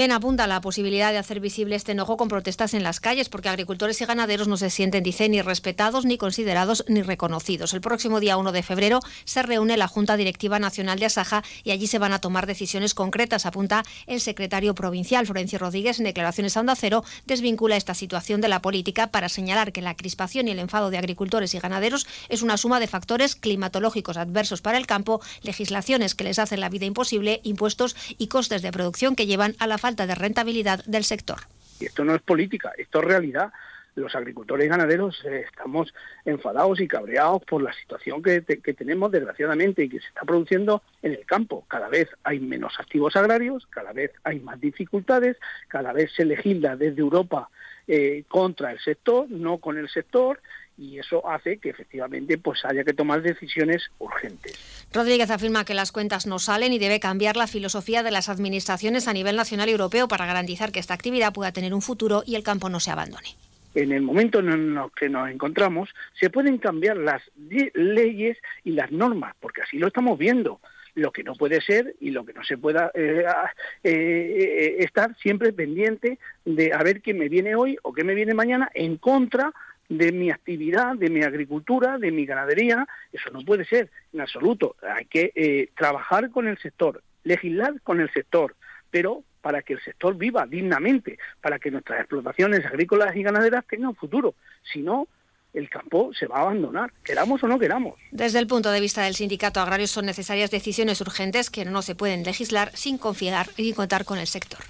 En apunta la posibilidad de hacer visible este enojo con protestas en las calles, porque agricultores y ganaderos no se sienten, dice, ni respetados, ni considerados, ni reconocidos. El próximo día 1 de febrero se reúne la Junta Directiva Nacional de Asaja y allí se van a tomar decisiones concretas, apunta el secretario provincial, Florencio Rodríguez, en declaraciones a Onda Cero, desvincula esta situación de la política para señalar que la crispación y el enfado de agricultores y ganaderos es una suma de factores climatológicos adversos para el campo, legislaciones que les hacen la vida imposible, impuestos y costes de producción que llevan a la falta de rentabilidad del sector. Y esto no es política, esto es realidad. Los agricultores ganaderos eh, estamos enfadados y cabreados por la situación que, que, tenemos, desgraciadamente, y que se está produciendo en el campo. Cada vez hay menos activos agrarios, cada vez hay más dificultades, cada vez se legisla desde Europa eh, contra el sector, no con el sector, y eso hace que efectivamente pues haya que tomar decisiones urgentes. Rodríguez afirma que las cuentas no salen y debe cambiar la filosofía de las administraciones a nivel nacional y europeo para garantizar que esta actividad pueda tener un futuro y el campo no se abandone. En el momento en el que nos encontramos, se pueden cambiar las leyes y las normas, porque así lo estamos viendo lo que no puede ser y lo que no se pueda eh, eh, eh, estar siempre pendiente de a ver qué me viene hoy o qué me viene mañana en contra de mi actividad, de mi agricultura, de mi ganadería. Eso no puede ser en absoluto. Hay que eh, trabajar con el sector, legislar con el sector, pero para que el sector viva dignamente, para que nuestras explotaciones agrícolas y ganaderas tengan futuro. Si no, el campo se va a abandonar, queramos o no queramos. Desde el punto de vista del sindicato agrario son necesarias decisiones urgentes que no se pueden legislar sin confiar y contar con el sector.